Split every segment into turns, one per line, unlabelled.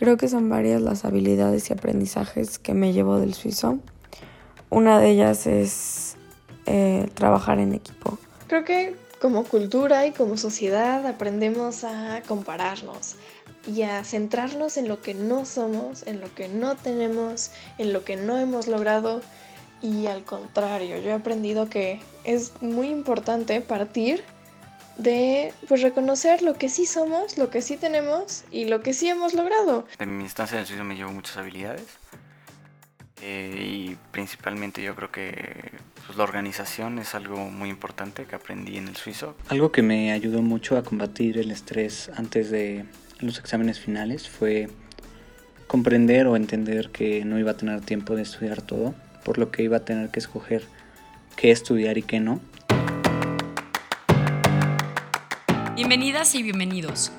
Creo que son varias las habilidades y aprendizajes que me llevo del suizo. Una de ellas es eh, trabajar en equipo.
Creo que como cultura y como sociedad aprendemos a compararnos y a centrarnos en lo que no somos, en lo que no tenemos, en lo que no hemos logrado. Y al contrario, yo he aprendido que es muy importante partir de pues reconocer lo que sí somos, lo que sí tenemos y lo que sí hemos logrado.
En mi instancia en el suizo me llevo muchas habilidades eh, y principalmente yo creo que pues, la organización es algo muy importante que aprendí en el suizo.
Algo que me ayudó mucho a combatir el estrés antes de los exámenes finales fue comprender o entender que no iba a tener tiempo de estudiar todo, por lo que iba a tener que escoger qué estudiar y qué no
Bienvenidas y bienvenidos.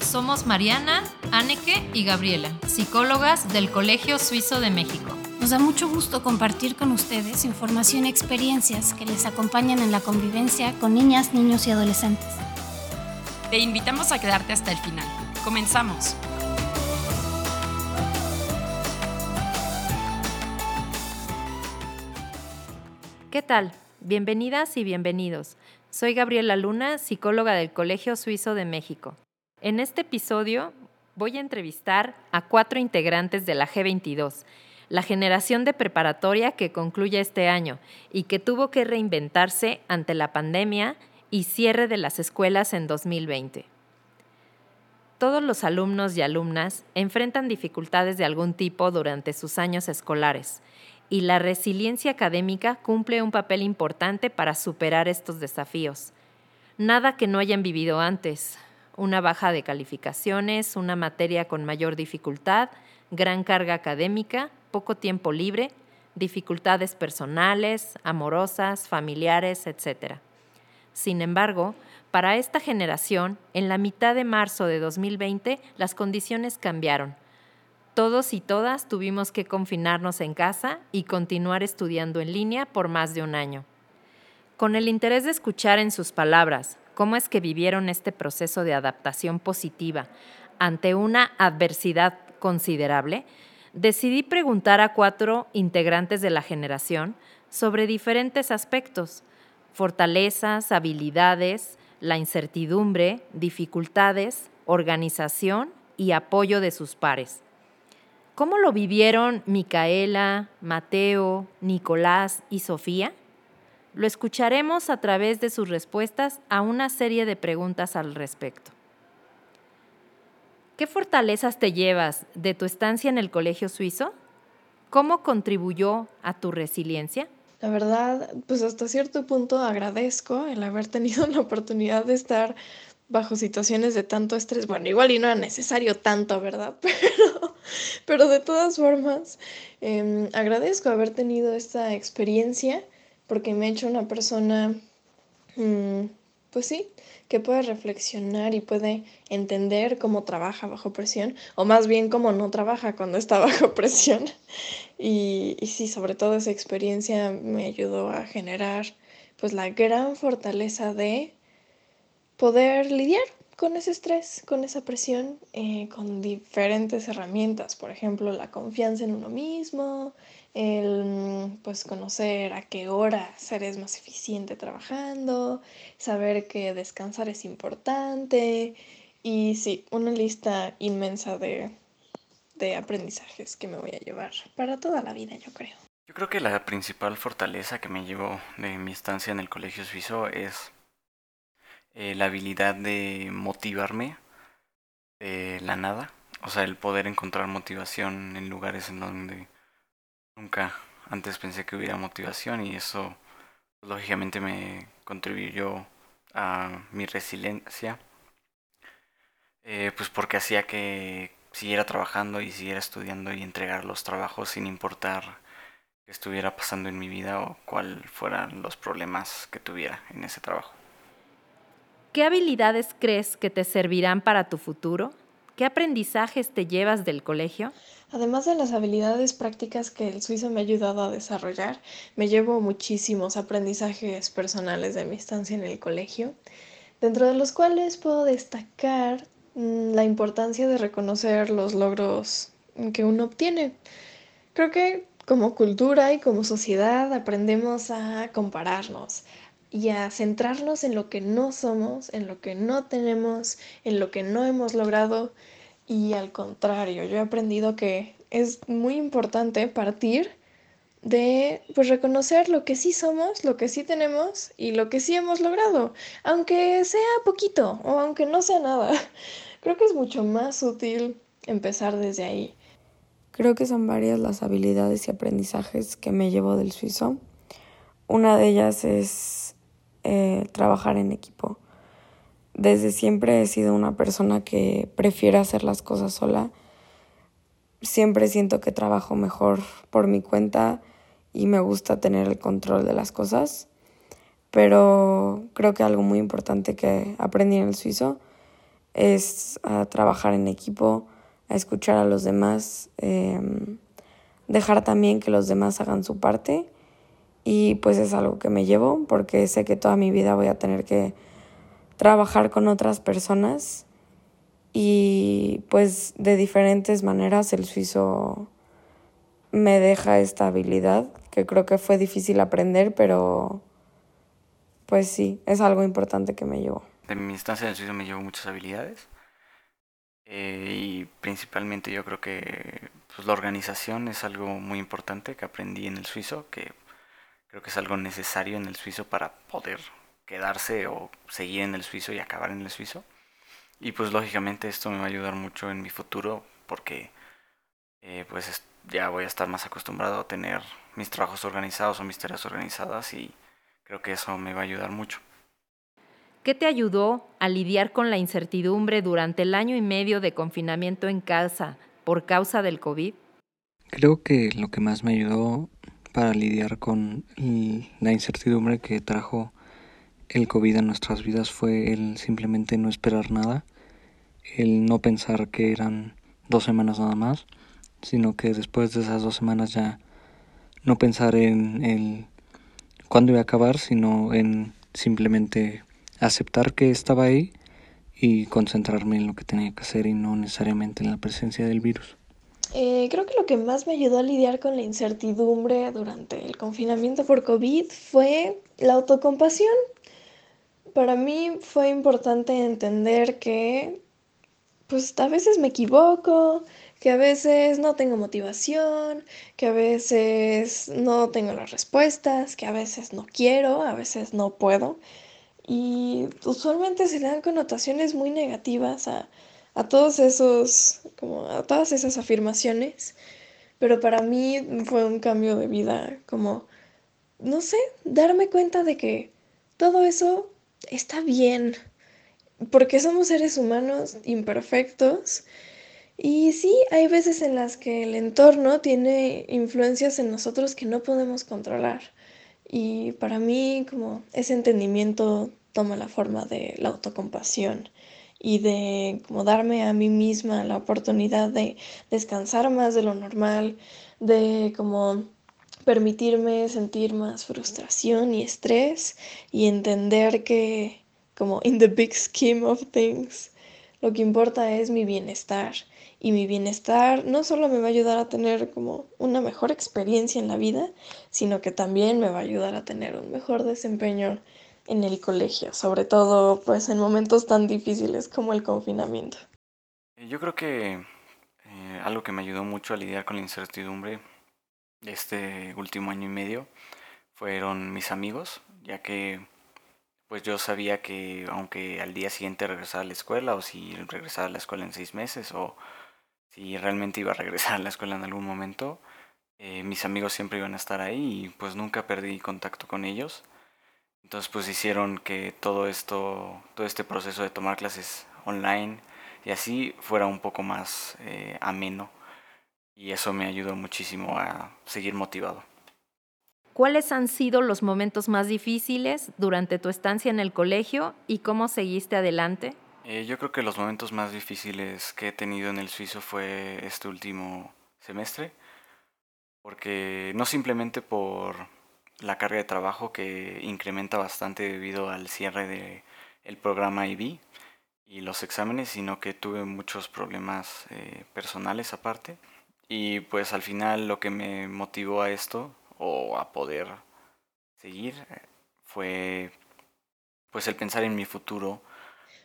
Somos Mariana, Anneke y Gabriela, psicólogas del Colegio Suizo de México.
Nos da mucho gusto compartir con ustedes información y experiencias que les acompañan en la convivencia con niñas, niños y adolescentes.
Te invitamos a quedarte hasta el final. Comenzamos. ¿Qué tal? Bienvenidas y bienvenidos. Soy Gabriela Luna, psicóloga del Colegio Suizo de México. En este episodio voy a entrevistar a cuatro integrantes de la G22, la generación de preparatoria que concluye este año y que tuvo que reinventarse ante la pandemia y cierre de las escuelas en 2020. Todos los alumnos y alumnas enfrentan dificultades de algún tipo durante sus años escolares y la resiliencia académica cumple un papel importante para superar estos desafíos. Nada que no hayan vivido antes, una baja de calificaciones, una materia con mayor dificultad, gran carga académica, poco tiempo libre, dificultades personales, amorosas, familiares, etc. Sin embargo, para esta generación, en la mitad de marzo de 2020, las condiciones cambiaron todos y todas tuvimos que confinarnos en casa y continuar estudiando en línea por más de un año. Con el interés de escuchar en sus palabras cómo es que vivieron este proceso de adaptación positiva ante una adversidad considerable, decidí preguntar a cuatro integrantes de la generación sobre diferentes aspectos, fortalezas, habilidades, la incertidumbre, dificultades, organización y apoyo de sus pares. ¿Cómo lo vivieron Micaela, Mateo, Nicolás y Sofía? Lo escucharemos a través de sus respuestas a una serie de preguntas al respecto. ¿Qué fortalezas te llevas de tu estancia en el colegio suizo? ¿Cómo contribuyó a tu resiliencia?
La verdad, pues hasta cierto punto agradezco el haber tenido la oportunidad de estar bajo situaciones de tanto estrés. Bueno, igual y no era necesario tanto, ¿verdad? Pero, pero de todas formas, em, agradezco haber tenido esta experiencia porque me ha hecho una persona, mm, pues sí, que puede reflexionar y puede entender cómo trabaja bajo presión, o más bien cómo no trabaja cuando está bajo presión. Y, y sí, sobre todo esa experiencia me ayudó a generar pues la gran fortaleza de poder lidiar con ese estrés, con esa presión, eh, con diferentes herramientas, por ejemplo, la confianza en uno mismo, el pues conocer a qué hora eres más eficiente trabajando, saber que descansar es importante y sí, una lista inmensa de, de aprendizajes que me voy a llevar para toda la vida, yo creo.
Yo creo que la principal fortaleza que me llevo de mi estancia en el colegio suizo es eh, la habilidad de motivarme de la nada. O sea, el poder encontrar motivación en lugares en donde nunca antes pensé que hubiera motivación y eso pues, lógicamente me contribuyó a mi resiliencia. Eh, pues porque hacía que siguiera trabajando y siguiera estudiando y entregar los trabajos sin importar qué estuviera pasando en mi vida o cuáles fueran los problemas que tuviera en ese trabajo.
¿Qué habilidades crees que te servirán para tu futuro? ¿Qué aprendizajes te llevas del colegio?
Además de las habilidades prácticas que el suizo me ha ayudado a desarrollar, me llevo muchísimos aprendizajes personales de mi estancia en el colegio, dentro de los cuales puedo destacar mm, la importancia de reconocer los logros que uno obtiene. Creo que como cultura y como sociedad aprendemos a compararnos y a centrarnos en lo que no somos, en lo que no tenemos, en lo que no hemos logrado. Y al contrario, yo he aprendido que es muy importante partir de pues reconocer lo que sí somos, lo que sí tenemos y lo que sí hemos logrado, aunque sea poquito o aunque no sea nada. Creo que es mucho más útil empezar desde ahí.
Creo que son varias las habilidades y aprendizajes que me llevo del suizo. Una de ellas es eh, trabajar en equipo. Desde siempre he sido una persona que prefiere hacer las cosas sola. Siempre siento que trabajo mejor por mi cuenta y me gusta tener el control de las cosas. Pero creo que algo muy importante que aprendí en el suizo es trabajar en equipo, escuchar a los demás, em, dejar también que los demás hagan su parte y pues es algo que me llevo porque sé que toda mi vida voy a tener que trabajar con otras personas y pues de diferentes maneras el suizo me deja esta habilidad que creo que fue difícil aprender, pero pues sí, es algo importante que me llevó.
De mi instancia en el suizo me llevo muchas habilidades eh, y principalmente yo creo que pues, la organización es algo muy importante que aprendí en el suizo, que creo que es algo necesario en el suizo para poder quedarse o seguir en el suizo y acabar en el suizo. Y pues lógicamente esto me va a ayudar mucho en mi futuro porque eh, pues ya voy a estar más acostumbrado a tener mis trabajos organizados o mis tareas organizadas y creo que eso me va a ayudar mucho.
¿Qué te ayudó a lidiar con la incertidumbre durante el año y medio de confinamiento en casa por causa del COVID?
Creo que lo que más me ayudó para lidiar con la incertidumbre que trajo el COVID a nuestras vidas fue el simplemente no esperar nada, el no pensar que eran dos semanas nada más, sino que después de esas dos semanas ya no pensar en el cuándo iba a acabar, sino en simplemente aceptar que estaba ahí y concentrarme en lo que tenía que hacer y no necesariamente en la presencia del virus.
Eh, creo que lo que más me ayudó a lidiar con la incertidumbre durante el confinamiento por COVID fue la autocompasión. Para mí fue importante entender que pues a veces me equivoco, que a veces no tengo motivación, que a veces no tengo las respuestas, que a veces no quiero, a veces no puedo. Y usualmente se dan connotaciones muy negativas a, a todos esos, como a todas esas afirmaciones. Pero para mí fue un cambio de vida, como, no sé, darme cuenta de que todo eso está bien, porque somos seres humanos imperfectos y sí, hay veces en las que el entorno tiene influencias en nosotros que no podemos controlar. Y para mí, como ese entendimiento toma la forma de la autocompasión y de como darme a mí misma la oportunidad de descansar más de lo normal, de como permitirme sentir más frustración y estrés y entender que como in the big scheme of things, lo que importa es mi bienestar. Y mi bienestar no solo me va a ayudar a tener como una mejor experiencia en la vida, sino que también me va a ayudar a tener un mejor desempeño en el colegio, sobre todo pues en momentos tan difíciles como el confinamiento.
Yo creo que eh, algo que me ayudó mucho a lidiar con la incertidumbre de este último año y medio fueron mis amigos, ya que pues yo sabía que aunque al día siguiente regresara a la escuela o si regresara a la escuela en seis meses o si realmente iba a regresar a la escuela en algún momento, eh, mis amigos siempre iban a estar ahí y pues nunca perdí contacto con ellos. Entonces pues hicieron que todo esto, todo este proceso de tomar clases online y así fuera un poco más eh, ameno y eso me ayudó muchísimo a seguir motivado.
¿Cuáles han sido los momentos más difíciles durante tu estancia en el colegio y cómo seguiste adelante?
Eh, yo creo que los momentos más difíciles que he tenido en el suizo fue este último semestre, porque no simplemente por la carga de trabajo que incrementa bastante debido al cierre del el programa IB y los exámenes, sino que tuve muchos problemas eh, personales aparte. Y pues al final lo que me motivó a esto o a poder seguir eh, fue pues el pensar en mi futuro.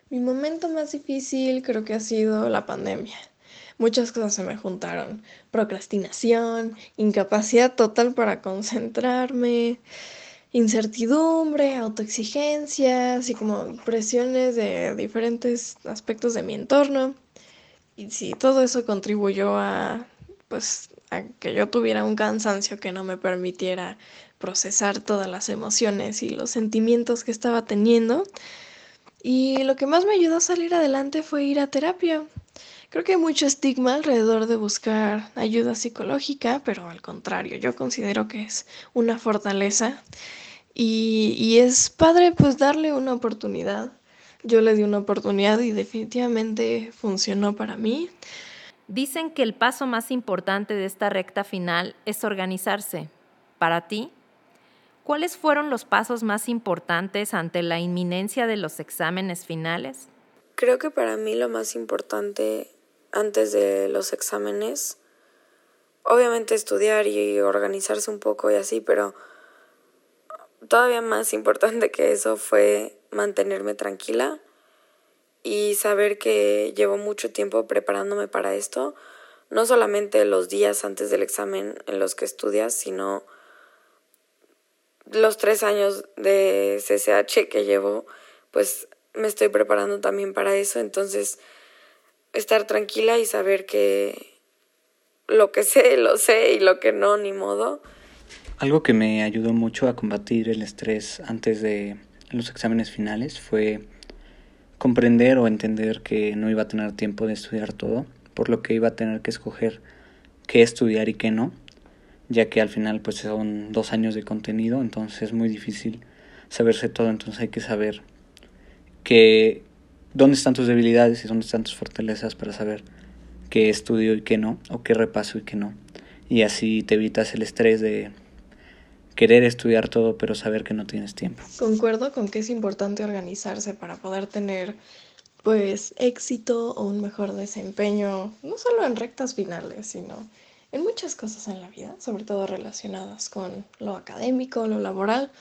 Mi momento más difícil creo que ha sido la pandemia. Muchas cosas se me juntaron. Procrastinación, incapacidad total para concentrarme, incertidumbre, autoexigencia, así como presiones de diferentes aspectos de mi entorno. Y sí, todo eso contribuyó a, pues, a que yo tuviera un cansancio que no me permitiera procesar todas las emociones y los sentimientos que estaba teniendo. Y lo que más me ayudó a salir adelante fue ir a terapia. Creo que hay mucho estigma alrededor de buscar ayuda psicológica, pero al contrario, yo considero que es una fortaleza y, y es padre pues darle una oportunidad. Yo le di una oportunidad y definitivamente funcionó para mí.
Dicen que el paso más importante de esta recta final es organizarse. Para ti, ¿cuáles fueron los pasos más importantes ante la inminencia de los exámenes finales?
Creo que para mí lo más importante antes de los exámenes. Obviamente estudiar y organizarse un poco y así, pero todavía más importante que eso fue mantenerme tranquila y saber que llevo mucho tiempo preparándome para esto, no solamente los días antes del examen en los que estudias, sino los tres años de CCH que llevo, pues me estoy preparando también para eso, entonces estar tranquila y saber que lo que sé, lo sé y lo que no, ni modo.
Algo que me ayudó mucho a combatir el estrés antes de los exámenes finales fue comprender o entender que no iba a tener tiempo de estudiar todo, por lo que iba a tener que escoger qué estudiar y qué no, ya que al final pues son dos años de contenido, entonces es muy difícil saberse todo, entonces hay que saber que dónde están tus debilidades y dónde están tus fortalezas para saber qué estudio y qué no, o qué repaso y qué no. Y así te evitas el estrés de querer estudiar todo pero saber que no tienes tiempo.
Concuerdo con que es importante organizarse para poder tener pues éxito o un mejor desempeño, no solo en rectas finales, sino en muchas cosas en la vida, sobre todo relacionadas con lo académico, lo laboral,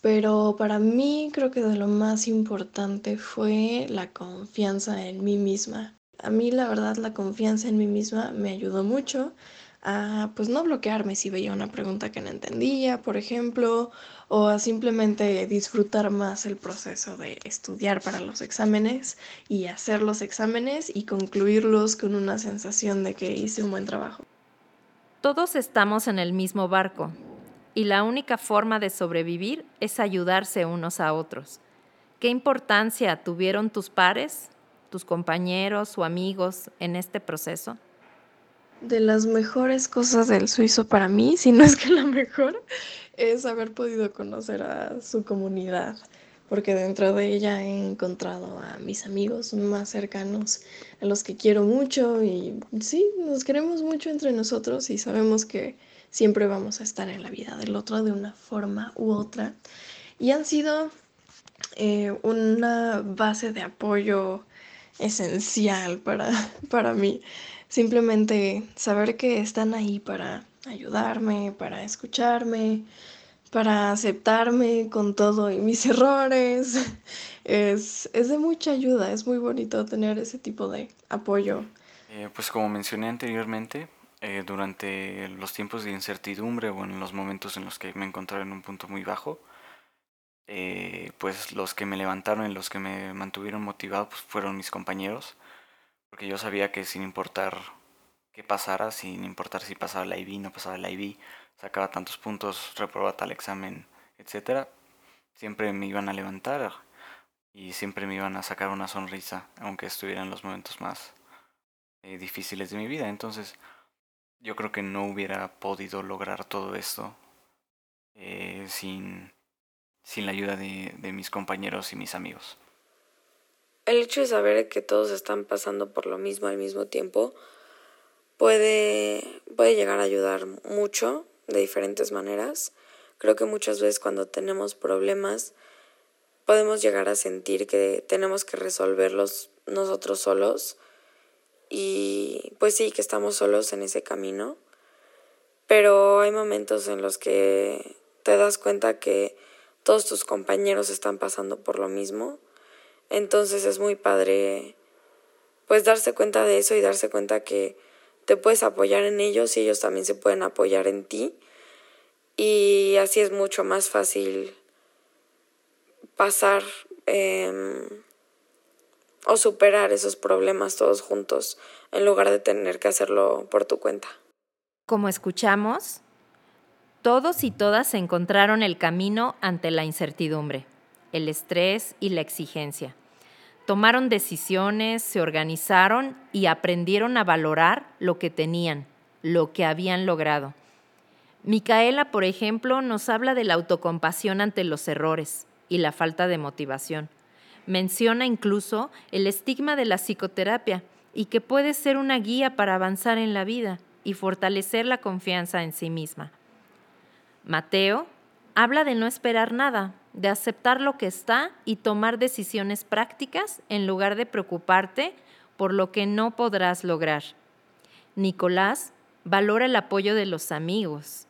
pero para mí creo que de lo más importante fue la confianza en mí misma. A mí la verdad la confianza en mí misma me ayudó mucho a pues no bloquearme si veía una pregunta que no entendía, por ejemplo, o a simplemente disfrutar más el proceso de estudiar para los exámenes y hacer los exámenes y concluirlos con una sensación de que hice un buen trabajo.
Todos estamos en el mismo barco, y la única forma de sobrevivir es ayudarse unos a otros. ¿Qué importancia tuvieron tus pares, tus compañeros o amigos en este proceso?
De las mejores cosas del suizo para mí, si no es que la mejor, es haber podido conocer a su comunidad, porque dentro de ella he encontrado a mis amigos más cercanos, a los que quiero mucho y sí, nos queremos mucho entre nosotros y sabemos que siempre vamos a estar en la vida del otro de una forma u otra. Y han sido eh, una base de apoyo esencial para, para mí. Simplemente saber que están ahí para ayudarme, para escucharme, para aceptarme con todo y mis errores. Es, es de mucha ayuda, es muy bonito tener ese tipo de apoyo.
Eh, pues como mencioné anteriormente, eh, durante los tiempos de incertidumbre o en los momentos en los que me encontraba en un punto muy bajo, eh, pues los que me levantaron y los que me mantuvieron motivado pues fueron mis compañeros, porque yo sabía que sin importar qué pasara, sin importar si pasaba la IB, no pasaba la IB, sacaba tantos puntos, reprobaba tal examen, etcétera, siempre me iban a levantar y siempre me iban a sacar una sonrisa, aunque estuviera en los momentos más eh, difíciles de mi vida. Entonces, yo creo que no hubiera podido lograr todo esto eh, sin, sin la ayuda de, de mis compañeros y mis amigos.
El hecho de saber que todos están pasando por lo mismo al mismo tiempo puede, puede llegar a ayudar mucho de diferentes maneras. Creo que muchas veces cuando tenemos problemas podemos llegar a sentir que tenemos que resolverlos nosotros solos y pues sí, que estamos solos en ese camino, pero hay momentos en los que te das cuenta que todos tus compañeros están pasando por lo mismo, entonces es muy padre pues darse cuenta de eso y darse cuenta que te puedes apoyar en ellos y ellos también se pueden apoyar en ti. Y así es mucho más fácil pasar em, o superar esos problemas todos juntos en lugar de tener que hacerlo por tu cuenta.
Como escuchamos, todos y todas encontraron el camino ante la incertidumbre, el estrés y la exigencia. Tomaron decisiones, se organizaron y aprendieron a valorar lo que tenían, lo que habían logrado. Micaela, por ejemplo, nos habla de la autocompasión ante los errores y la falta de motivación. Menciona incluso el estigma de la psicoterapia y que puede ser una guía para avanzar en la vida y fortalecer la confianza en sí misma. Mateo habla de no esperar nada, de aceptar lo que está y tomar decisiones prácticas en lugar de preocuparte por lo que no podrás lograr. Nicolás valora el apoyo de los amigos.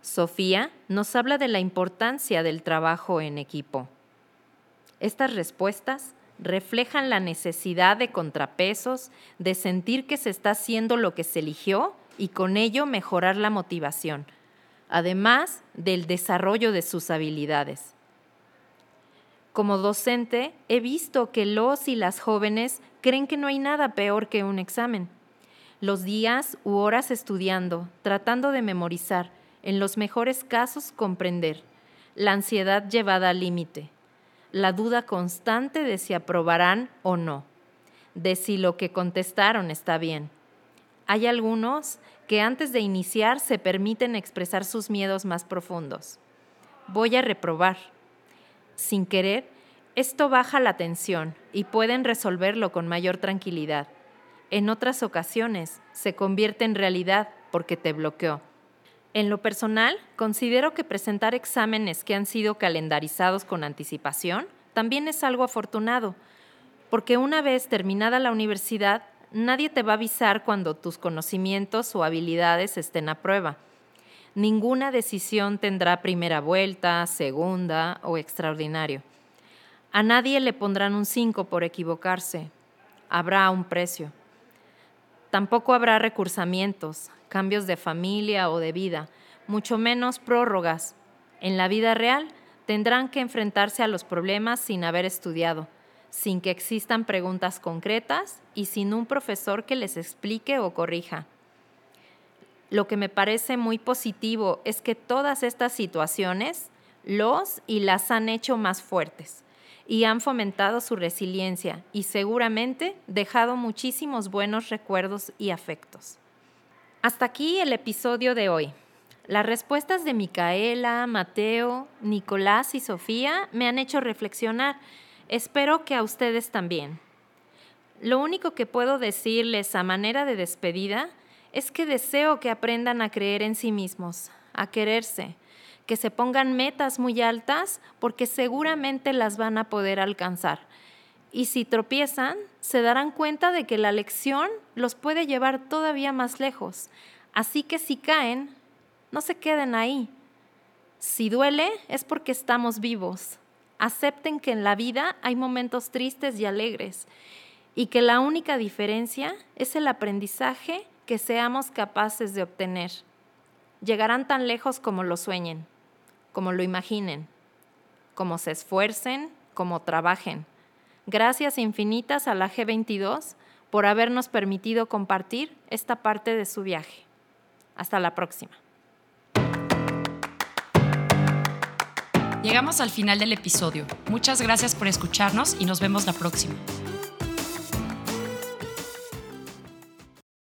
Sofía nos habla de la importancia del trabajo en equipo. Estas respuestas reflejan la necesidad de contrapesos, de sentir que se está haciendo lo que se eligió y con ello mejorar la motivación, además del desarrollo de sus habilidades. Como docente, he visto que los y las jóvenes creen que no hay nada peor que un examen. Los días u horas estudiando, tratando de memorizar, en los mejores casos comprender, la ansiedad llevada al límite, la duda constante de si aprobarán o no, de si lo que contestaron está bien. Hay algunos que antes de iniciar se permiten expresar sus miedos más profundos. Voy a reprobar. Sin querer, esto baja la tensión y pueden resolverlo con mayor tranquilidad. En otras ocasiones se convierte en realidad porque te bloqueó. En lo personal, considero que presentar exámenes que han sido calendarizados con anticipación también es algo afortunado, porque una vez terminada la universidad, nadie te va a avisar cuando tus conocimientos o habilidades estén a prueba. Ninguna decisión tendrá primera vuelta, segunda o extraordinario. A nadie le pondrán un 5 por equivocarse. Habrá un precio. Tampoco habrá recursamientos, cambios de familia o de vida, mucho menos prórrogas. En la vida real tendrán que enfrentarse a los problemas sin haber estudiado, sin que existan preguntas concretas y sin un profesor que les explique o corrija. Lo que me parece muy positivo es que todas estas situaciones los y las han hecho más fuertes y han fomentado su resiliencia y seguramente dejado muchísimos buenos recuerdos y afectos. Hasta aquí el episodio de hoy. Las respuestas de Micaela, Mateo, Nicolás y Sofía me han hecho reflexionar. Espero que a ustedes también. Lo único que puedo decirles a manera de despedida es que deseo que aprendan a creer en sí mismos, a quererse, que se pongan metas muy altas porque seguramente las van a poder alcanzar y si tropiezan, se darán cuenta de que la lección los puede llevar todavía más lejos. Así que si caen, no se queden ahí. Si duele, es porque estamos vivos. Acepten que en la vida hay momentos tristes y alegres y que la única diferencia es el aprendizaje que seamos capaces de obtener. Llegarán tan lejos como lo sueñen, como lo imaginen, como se esfuercen, como trabajen Gracias infinitas a la G22 por habernos permitido compartir esta parte de su viaje. Hasta la próxima.
Llegamos al final del episodio. Muchas gracias por escucharnos y nos vemos la próxima.